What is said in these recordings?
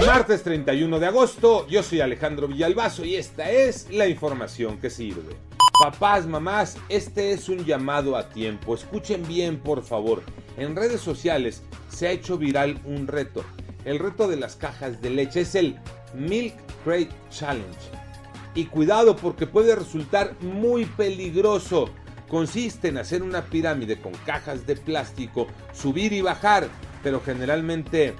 Martes 31 de agosto, yo soy Alejandro Villalbazo y esta es la información que sirve. Papás, mamás, este es un llamado a tiempo. Escuchen bien, por favor. En redes sociales se ha hecho viral un reto el reto de las cajas de leche. Es el Milk Crate Challenge. Y cuidado porque puede resultar muy peligroso. Consiste en hacer una pirámide con cajas de plástico, subir y bajar, pero generalmente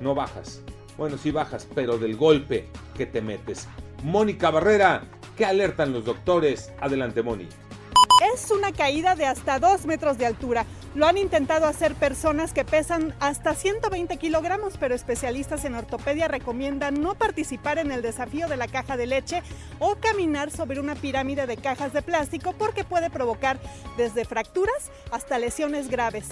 no bajas. Bueno, sí bajas, pero del golpe que te metes. Mónica Barrera, ¿qué alertan los doctores? Adelante, Moni. Es una caída de hasta 2 metros de altura. Lo han intentado hacer personas que pesan hasta 120 kilogramos, pero especialistas en ortopedia recomiendan no participar en el desafío de la caja de leche o caminar sobre una pirámide de cajas de plástico porque puede provocar desde fracturas hasta lesiones graves.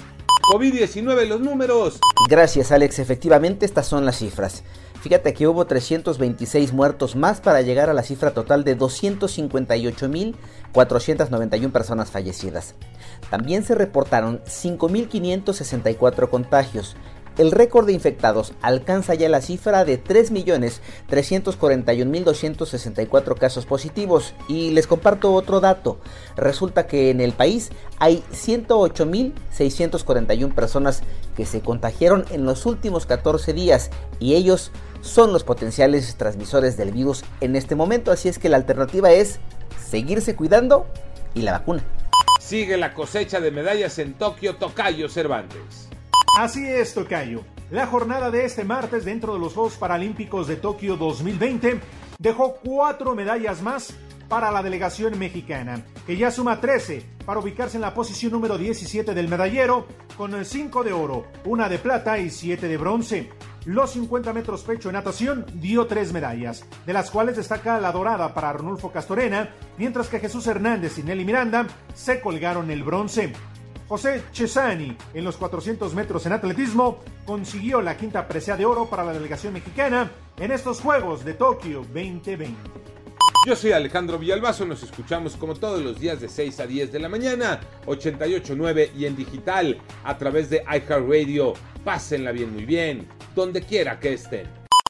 COVID-19, los números. Gracias Alex, efectivamente estas son las cifras. Fíjate que hubo 326 muertos más para llegar a la cifra total de 258.491 personas fallecidas. También se reportaron 5.564 contagios. El récord de infectados alcanza ya la cifra de 3.341.264 casos positivos. Y les comparto otro dato. Resulta que en el país hay 108.641 personas que se contagiaron en los últimos 14 días y ellos son los potenciales transmisores del virus en este momento. Así es que la alternativa es seguirse cuidando y la vacuna. Sigue la cosecha de medallas en Tokio, Tocayo Cervantes. Así es, Tocayo. La jornada de este martes dentro de los Juegos Paralímpicos de Tokio 2020 dejó cuatro medallas más para la delegación mexicana, que ya suma 13 para ubicarse en la posición número 17 del medallero, con 5 de oro, una de plata y 7 de bronce. Los 50 metros pecho en natación dio tres medallas, de las cuales destaca la dorada para Arnulfo Castorena, mientras que Jesús Hernández y Nelly Miranda se colgaron el bronce. José Chesani, en los 400 metros en atletismo, consiguió la quinta presea de oro para la delegación mexicana en estos Juegos de Tokio 2020. Yo soy Alejandro Villalbazo, nos escuchamos como todos los días de 6 a 10 de la mañana, 88.9 y en digital a través de iHeartRadio. Pásenla bien, muy bien, donde quiera que estén.